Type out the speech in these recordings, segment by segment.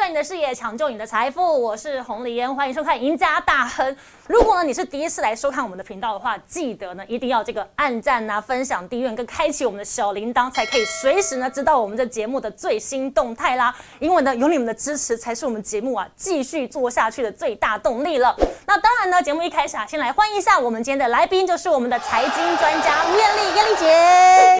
转你的视野，抢救你的财富。我是洪丽嫣，欢迎收看《赢家大亨》。如果呢你是第一次来收看我们的频道的话，记得呢一定要这个按赞啊、分享、订阅跟开启我们的小铃铛，才可以随时呢知道我们这节目的最新动态啦。因为呢有你们的支持，才是我们节目啊继续做下去的最大动力了。那当然呢，节目一开始啊，先来欢迎一下我们今天的来宾，就是我们的财经专家吴艳丽，艳丽姐。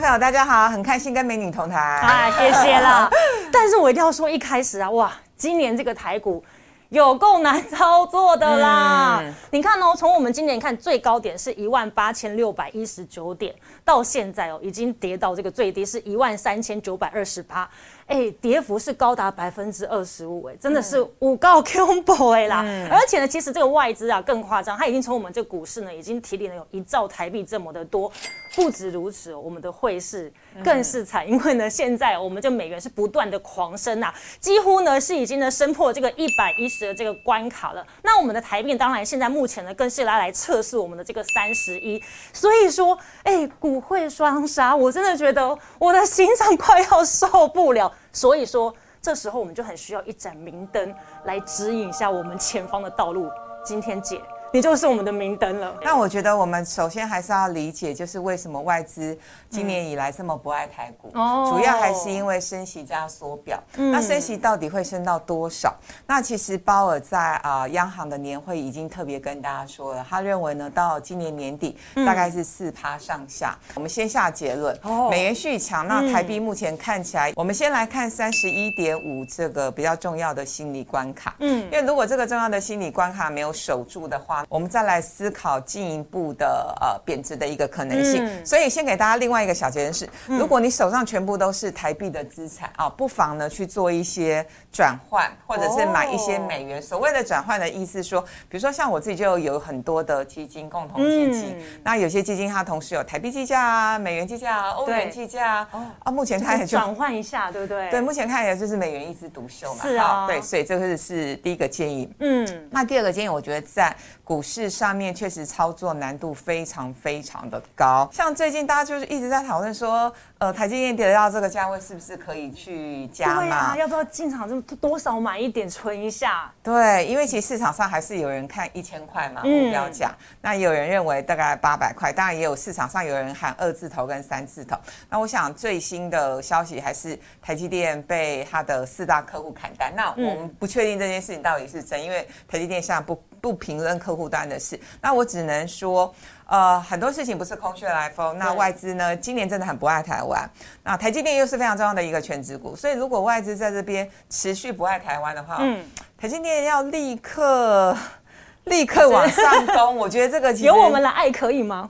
众朋友大家好，很开心跟美女同台。啊，谢谢啦。但是我一定要说，一开始啊，哇，今年这个台股有够难操作的啦。你看哦，从我们今年看最高点是一万八千六百一十九点，到现在哦，已经跌到这个最低是一万三千九百二十八。哎，跌幅是高达百分之二十五，哎，真的是五告 combo 哎啦！而且呢，其实这个外资啊更夸张，它已经从我们这股市呢已经提领了有一兆台币这么的多。不止如此，我们的汇市更是惨，因为呢，现在我们就美元是不断的狂升啊，几乎呢是已经呢升破这个一百一十的这个关卡了。那我们的台币当然现在目前呢更是来来测试我们的这个三十一，所以说，哎，股汇双杀，我真的觉得我的心脏快要受不了。所以说，这时候我们就很需要一盏明灯来指引一下我们前方的道路。今天姐。你就是我们的明灯了。那我觉得我们首先还是要理解，就是为什么外资今年以来这么不爱台股，主要还是因为升息加缩表。那升息到底会升到多少？那其实鲍尔在啊央行的年会已经特别跟大家说了，他认为呢到今年年底大概是四趴上下。我们先下结论，哦美元续强，那台币目前看起来，我们先来看三十一点五这个比较重要的心理关卡。嗯，因为如果这个重要的心理关卡没有守住的话，我们再来思考进一步的呃贬值的一个可能性，所以先给大家另外一个小结论是：如果你手上全部都是台币的资产啊，不妨呢去做一些转换，或者是买一些美元。所谓的转换的意思说，比如说像我自己就有很多的基金，共同基金，那有些基金它同时有台币计价啊、美元计价啊、欧元计价啊，啊，目前看也就转换一下，对不对？对，目前看起来就是美元一枝独秀嘛。是啊，对，所以这个是第一个建议。嗯，那第二个建议，我觉得在股市上面确实操作难度非常非常的高，像最近大家就是一直在讨论说，呃，台积电跌到这个价位，是不是可以去加码？要不要进场？这多少买一点存一下？对，因为其实市场上还是有人看一千块嘛目标价，那也有人认为大概八百块，当然也有市场上有人喊二字头跟三字头。那我想最新的消息还是台积电被它的四大客户砍单，那我们不确定这件事情到底是真，因为台积电现在不。不评论客户端的事，那我只能说，呃，很多事情不是空穴来风。那外资呢，今年真的很不爱台湾。那台积电又是非常重要的一个全职股，所以如果外资在这边持续不爱台湾的话，嗯，台积电要立刻 立刻往上攻。我觉得这个由我们来爱可以吗？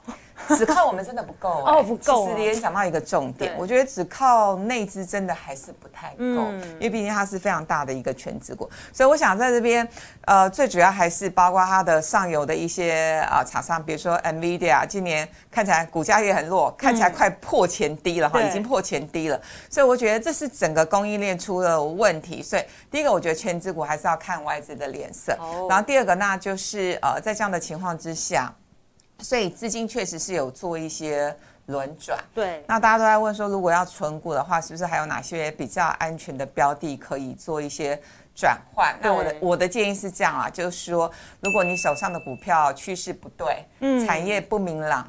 只靠我们真的不够哦，不够。其实也讲到一个重点，我觉得只靠内资真的还是不太够，因为毕竟它是非常大的一个全职股，所以我想在这边，呃，最主要还是包括它的上游的一些啊厂商，比如说 Nvidia，今年看起来股价也很弱，看起来快破前低了哈，已经破前低了，所以我觉得这是整个供应链出了问题。所以第一个，我觉得全职股还是要看外资的脸色，然后第二个，那就是呃，在这样的情况之下。所以资金确实是有做一些轮转，对。那大家都在问说，如果要存股的话，是不是还有哪些比较安全的标的可以做一些转换？那我的我的建议是这样啊，就是说，如果你手上的股票趋势不对，嗯，产业不明朗，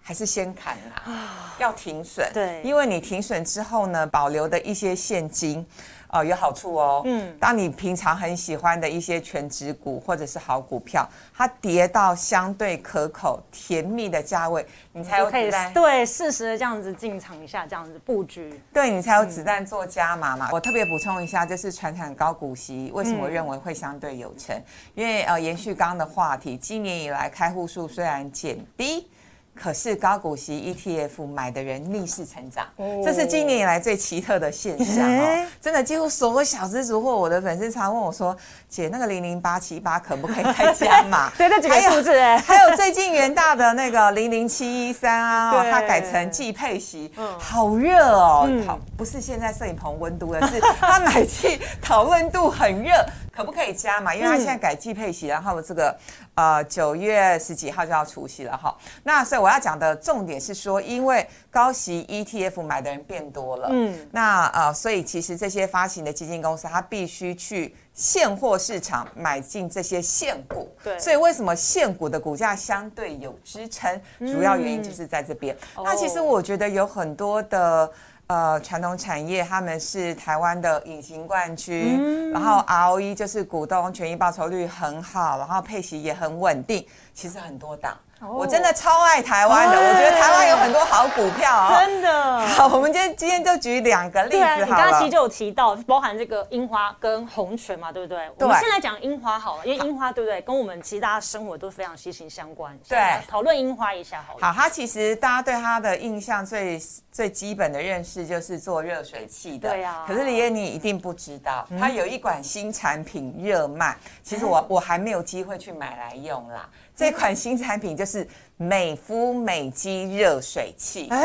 还是先砍啦，要停损，对，因为你停损之后呢，保留的一些现金。哦，有好处哦。嗯，当你平常很喜欢的一些全职股或者是好股票，它跌到相对可口、甜蜜的价位，你才有子弹。对，适时的这样子进场一下，这样子布局，对你才有子弹做加码嘛。我特别补充一下，就是传产高股息为什么认为会相对有成？因为呃，延续刚刚的话题，今年以来开户数虽然减低。可是高股息 ETF 买的人逆势成长，这是今年以来最奇特的现象哦！真的，几乎所有小资族或我的粉丝常问我说：“姐，那个零零八七八可不可以再加码？” 对，这几个数字哎，还有最近元大的那个零零七一三啊，它改成季配息，好热哦！好，不是现在摄影棚温度的是它买气讨论度很热。可不可以加嘛？因为它现在改季配息，然后这个呃九月十几号就要除息了哈。那所以我要讲的重点是说，因为高息 ETF 买的人变多了，嗯，那呃，所以其实这些发行的基金公司，它必须去现货市场买进这些现股，对，所以为什么现股的股价相对有支撑？主要原因就是在这边。那其实我觉得有很多的。呃，传统产业他们是台湾的隐形冠军，然后 ROE 就是股东权益报酬率很好，然后配息也很稳定，其实很多档。我真的超爱台湾的，我觉得台湾有很多好股票啊，真的。好，我们今天今天就举两个例子好了。你刚刚其实就有提到，包含这个樱花跟红泉嘛，对不对？我们先来讲樱花好了，因为樱花对不对，跟我们其实大家生活都非常息息相关。对，讨论樱花一下好了。好，它其实大家对它的印象最最基本的认识就是做热水器的。对呀。可是李燕你一定不知道，它有一款新产品热卖，其实我我还没有机会去买来用啦。这款新产品就是美肤美肌热水器。哎，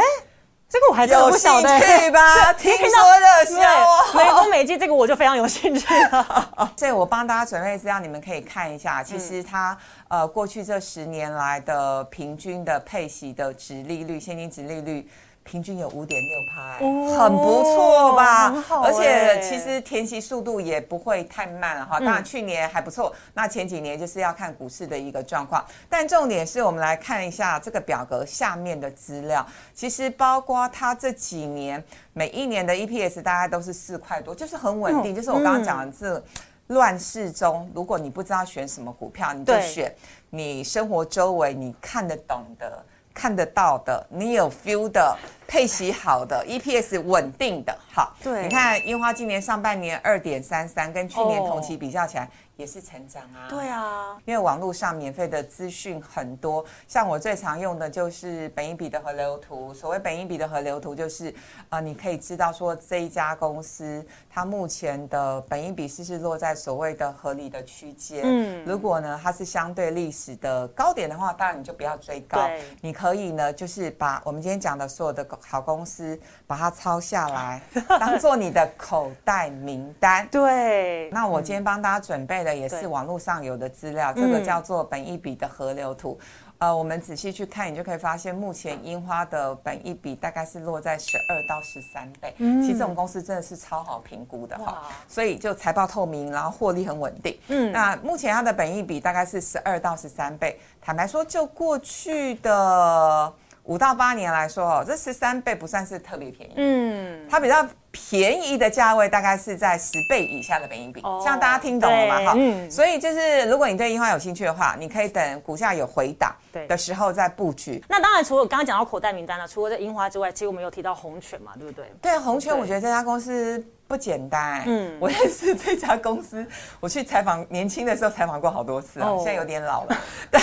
这个我还真不晓得吧？听说热销，美肤美肌这个我就非常有兴趣了。所以我帮大家准备资料，你们可以看一下。其实它呃过去这十年来的平均的配息的值利率，现金值利率。平均有五点六趴，很不错吧？而且其实填息速度也不会太慢了哈。当然去年还不错，那前几年就是要看股市的一个状况。但重点是我们来看一下这个表格下面的资料，其实包括它这几年每一年的 EPS 大概都是四块多，就是很稳定。就是我刚刚讲的这乱世中，如果你不知道选什么股票，你就选你生活周围你看得懂的。看得到的，你有 feel 的，配息好的，EPS 稳定的，好。对，你看樱花今年上半年二点三三，跟去年同期比较起来。也是成长啊，对啊，因为网络上免费的资讯很多，像我最常用的就是本音比的河流图。所谓本音比的河流图，就是呃，你可以知道说这一家公司它目前的本音比是是落在所谓的合理的区间。嗯，如果呢它是相对历史的高点的话，当然你就不要追高。你可以呢就是把我们今天讲的所有的好公司把它抄下来，当做你的口袋名单。对，那我今天帮大家准备。的也是网络上有的资料，这个叫做本一笔的河流图。呃，我们仔细去看，你就可以发现，目前樱花的本一笔大概是落在十二到十三倍。嗯，其实这种公司真的是超好评估的哈，所以就财报透明，然后获利很稳定。嗯，那目前它的本一笔大概是十二到十三倍。坦白说，就过去的。五到八年来说，哦，这十三倍不算是特别便宜。嗯，它比较便宜的价位大概是在十倍以下的本益比，这样大家听懂了吗？哈，所以就是如果你对樱花有兴趣的话，你可以等股价有回档的时候再布局。那当然，除了刚刚讲到口袋名单了，除了这樱花之外，其实我们有提到红泉嘛，对不对？对，红泉，我觉得这家公司不简单。嗯，我认识这家公司，我去采访年轻的时候采访过好多次啊，现在有点老了。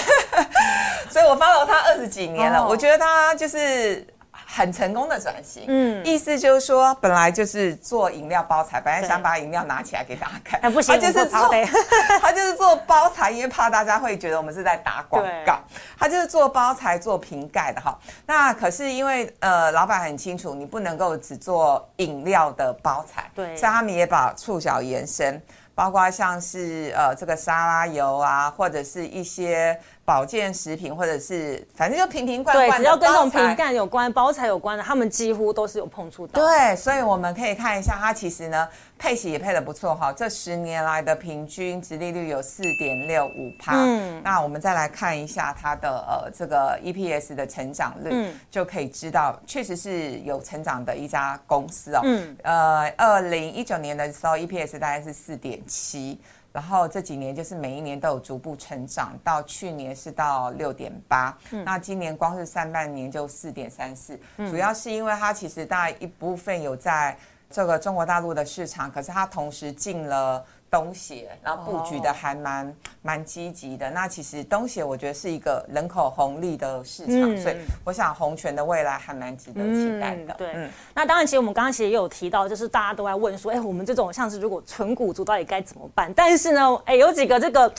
所以我 follow 他二十几年了，我觉得他就是很成功的转型。嗯，意思就是说，本来就是做饮料包材，本来想把饮料拿起来给大家看，不行，他就是做，他就是做包材，因为怕大家会觉得我们是在打广告。他就是做包材、做瓶盖的哈。那可是因为呃，老板很清楚，你不能够只做饮料的包材，对，所以他们也把触角延伸。包括像是呃这个沙拉油啊，或者是一些保健食品，或者是反正就瓶瓶罐罐对，只要跟这种瓶盖有关、包材有关的，他们几乎都是有碰触到。对，所以我们可以看一下，它其实呢配息也配的不错哈。这十年来的平均值利率有四点六五帕。嗯，那我们再来看一下它的呃这个 EPS 的成长率，嗯，就可以知道确实是有成长的一家公司哦。嗯，呃，二零一九年的时候 EPS 大概是四点。七，然后这几年就是每一年都有逐步成长，到去年是到六点八，那今年光是上半年就四点三四，主要是因为它其实大一部分有在这个中国大陆的市场，可是它同时进了。东协，然后布局的还蛮蛮积极的。那其实东协我觉得是一个人口红利的市场，所以我想红泉的未来还蛮值得期待的。对，那当然，其实我们刚刚其实也有提到，就是大家都在问说，哎，我们这种像是如果纯股族到底该怎么办？但是呢，哎，有几个这个。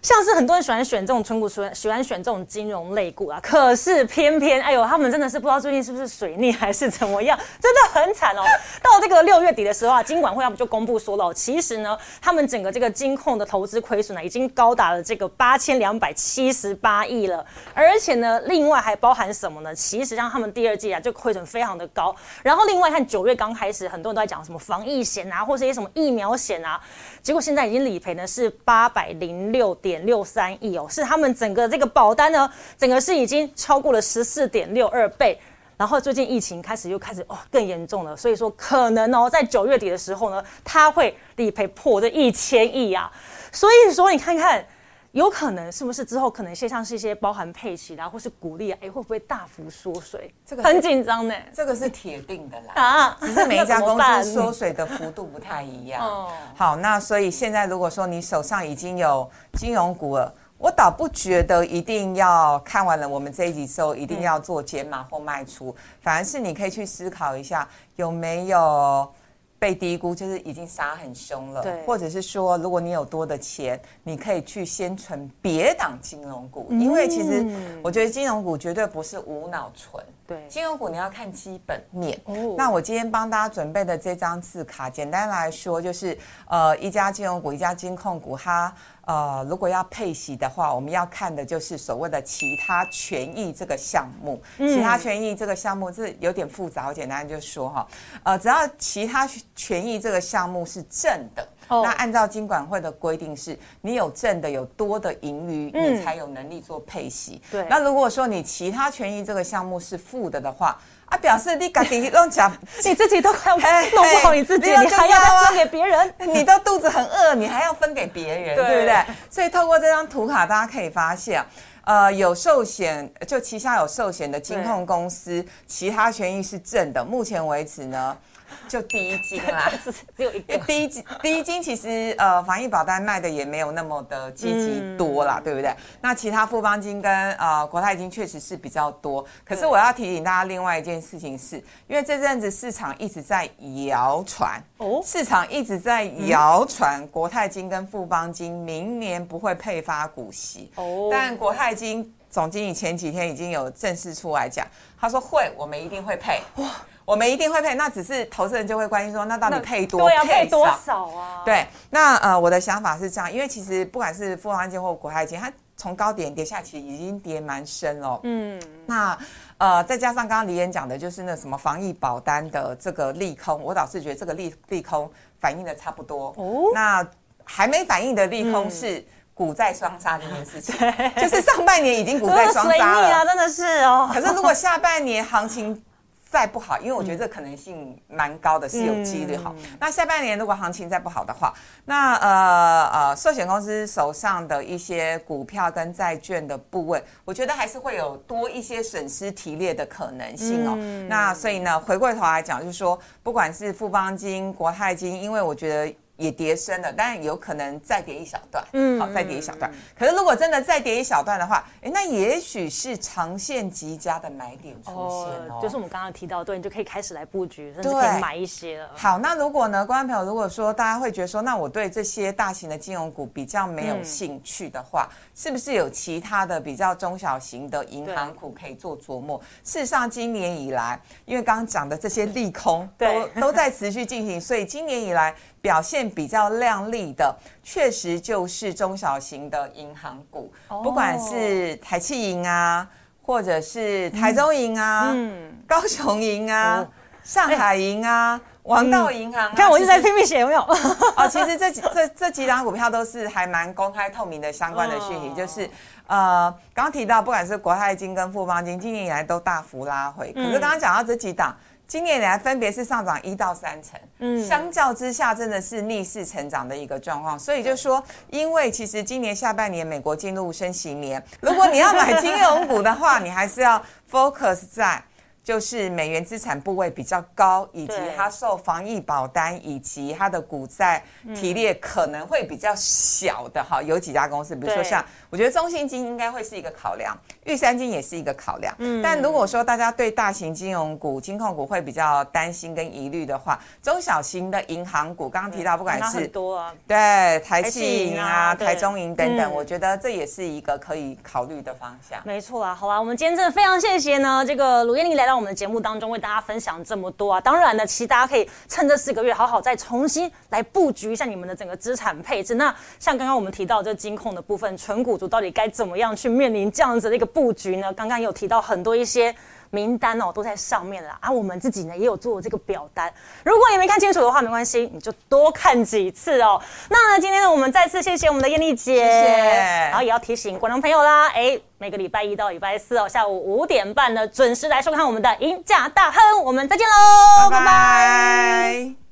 像是很多人喜欢选这种纯股，喜欢喜欢选这种金融类股啊，可是偏偏哎呦，他们真的是不知道最近是不是水逆还是怎么样，真的很惨哦。到这个六月底的时候啊，金管会他们就公布说了，其实呢，他们整个这个金控的投资亏损呢，已经高达了这个八千两百七十八亿了。而且呢，另外还包含什么呢？其实让他们第二季啊，就亏损非常的高。然后另外看九月刚开始，很多人都在讲什么防疫险啊，或者一些什么疫苗险啊，结果现在已经理赔呢是八百零六点点六三亿哦，是他们整个这个保单呢，整个是已经超过了十四点六二倍。然后最近疫情开始又开始哦更严重了，所以说可能哦在九月底的时候呢，它会理赔破这一千亿啊。所以说你看看，有可能是不是之后可能线上是一些包含配息啦，或是鼓励啊，哎会不会大幅缩水？这个很紧张呢。这个是铁定的啦啊，只是每一家公司缩水的幅度不太一样。哦，好，那所以现在如果说你手上已经有金融股了。我倒不觉得一定要看完了我们这一集之后一定要做减码或卖出，反而是你可以去思考一下有没有被低估，就是已经杀很凶了，或者是说如果你有多的钱，你可以去先存别档金融股，因为其实我觉得金融股绝对不是无脑存。对，金融股你要看基本面。哦，那我今天帮大家准备的这张字卡，简单来说就是，呃，一家金融股，一家金控股，它呃，如果要配息的话，我们要看的就是所谓的其他权益这个项目。其他权益这个项目是有点复杂，我简单就说哈，呃，只要其他权益这个项目是正的。那按照金管会的规定，是你有正的有多的盈余，你才有能力做配息。对。那如果说你其他权益这个项目是负的的话，啊，表示你赶紧弄讲，你自己都快 弄不好你自己，你还要分给别人，你都肚子很饿，你还要分给别人，对不对？所以透过这张图卡，大家可以发现，呃，有寿险就旗下有寿险的金控公司，其他权益是正的。目前为止呢。就第一金啦，只有一个。第一金，第一金其实呃，防疫保单卖的也没有那么的积极多啦，对不对？那其他富邦金跟呃国泰金确实是比较多。可是我要提醒大家，另外一件事情是，因为这阵子市场一直在谣传哦，市场一直在谣传国泰金跟富邦金明年不会配发股息哦，但国泰金总经理前几天已经有正式出来讲，他说会，我们一定会配哇。我们一定会配，那只是投资人就会关心说，那到底配多配多少啊？对，那呃，我的想法是这样，因为其实不管是富安金或国泰金，它从高点跌下去已经跌蛮深了。嗯，那呃，再加上刚刚李岩讲的，就是那什么防疫保单的这个利空，我倒是觉得这个利利空反映的差不多。哦，那还没反映的利空是股债双杀这件事情，就是上半年已经股债双杀了，真的是哦。可是如果下半年行情，再不好，因为我觉得这可能性蛮高的，是有几率好。那下半年如果行情再不好的话，那呃呃，寿险公司手上的一些股票跟债券的部位，我觉得还是会有多一些损失提列的可能性哦。那所以呢，回过头来讲，就是说，不管是富邦金、国泰金，因为我觉得。也跌深了，但有可能再跌一小段，嗯，好，再跌一小段。可是如果真的再跌一小段的话，哎，那也许是长线极佳的买点出现哦。就是我们刚刚提到，对，你就可以开始来布局，甚至可以买一些了。好，那如果呢，观众朋友，如果说大家会觉得说，那我对这些大型的金融股比较没有兴趣的话，是不是有其他的比较中小型的银行股可以做琢磨？事实上，今年以来，因为刚刚讲的这些利空都都在持续进行，所以今年以来。表现比较亮丽的，确实就是中小型的银行股，不管是台气银啊，或者是台中银啊，嗯，高雄银啊，上海银啊，王道银行。看我一直在拼命写，有没有？哦，其实这几这这几档股票都是还蛮公开透明的相关的讯息，就是呃，刚提到不管是国泰金跟富邦金，今年以来都大幅拉回，可是刚刚讲到这几档。今年以来分别是上涨一到三成，嗯，相较之下真的是逆势成长的一个状况。所以就说，因为其实今年下半年美国进入升息年，如果你要买金融股的话，你还是要 focus 在。就是美元资产部位比较高，以及它受防疫保单以及它的股债提列可能会比较小的哈，有几家公司，比如说像我觉得中信金应该会是一个考量，玉山金也是一个考量。嗯，但如果说大家对大型金融股、金控股会比较担心跟疑虑的话，中小型的银行股，刚刚提到不管是多啊，对台气银啊、台中银等等，我觉得这也是一个可以考虑的方向。没错啊，好啦，我们今天真的非常谢谢呢，这个鲁燕玲来到。我们的节目当中为大家分享这么多啊。当然呢，其实大家可以趁这四个月好好再重新来布局一下你们的整个资产配置。那像刚刚我们提到这金控的部分，纯股族到底该怎么样去面临这样子的一个布局呢？刚刚有提到很多一些。名单哦都在上面了啊，我们自己呢也有做这个表单，如果你没看清楚的话，没关系，你就多看几次哦。那呢，今天呢，我们再次谢谢我们的艳丽姐，谢谢。然后也要提醒观众朋友啦，哎，每个礼拜一到礼拜四哦，下午五点半呢，准时来收看我们的赢家大亨，我们再见喽，拜拜。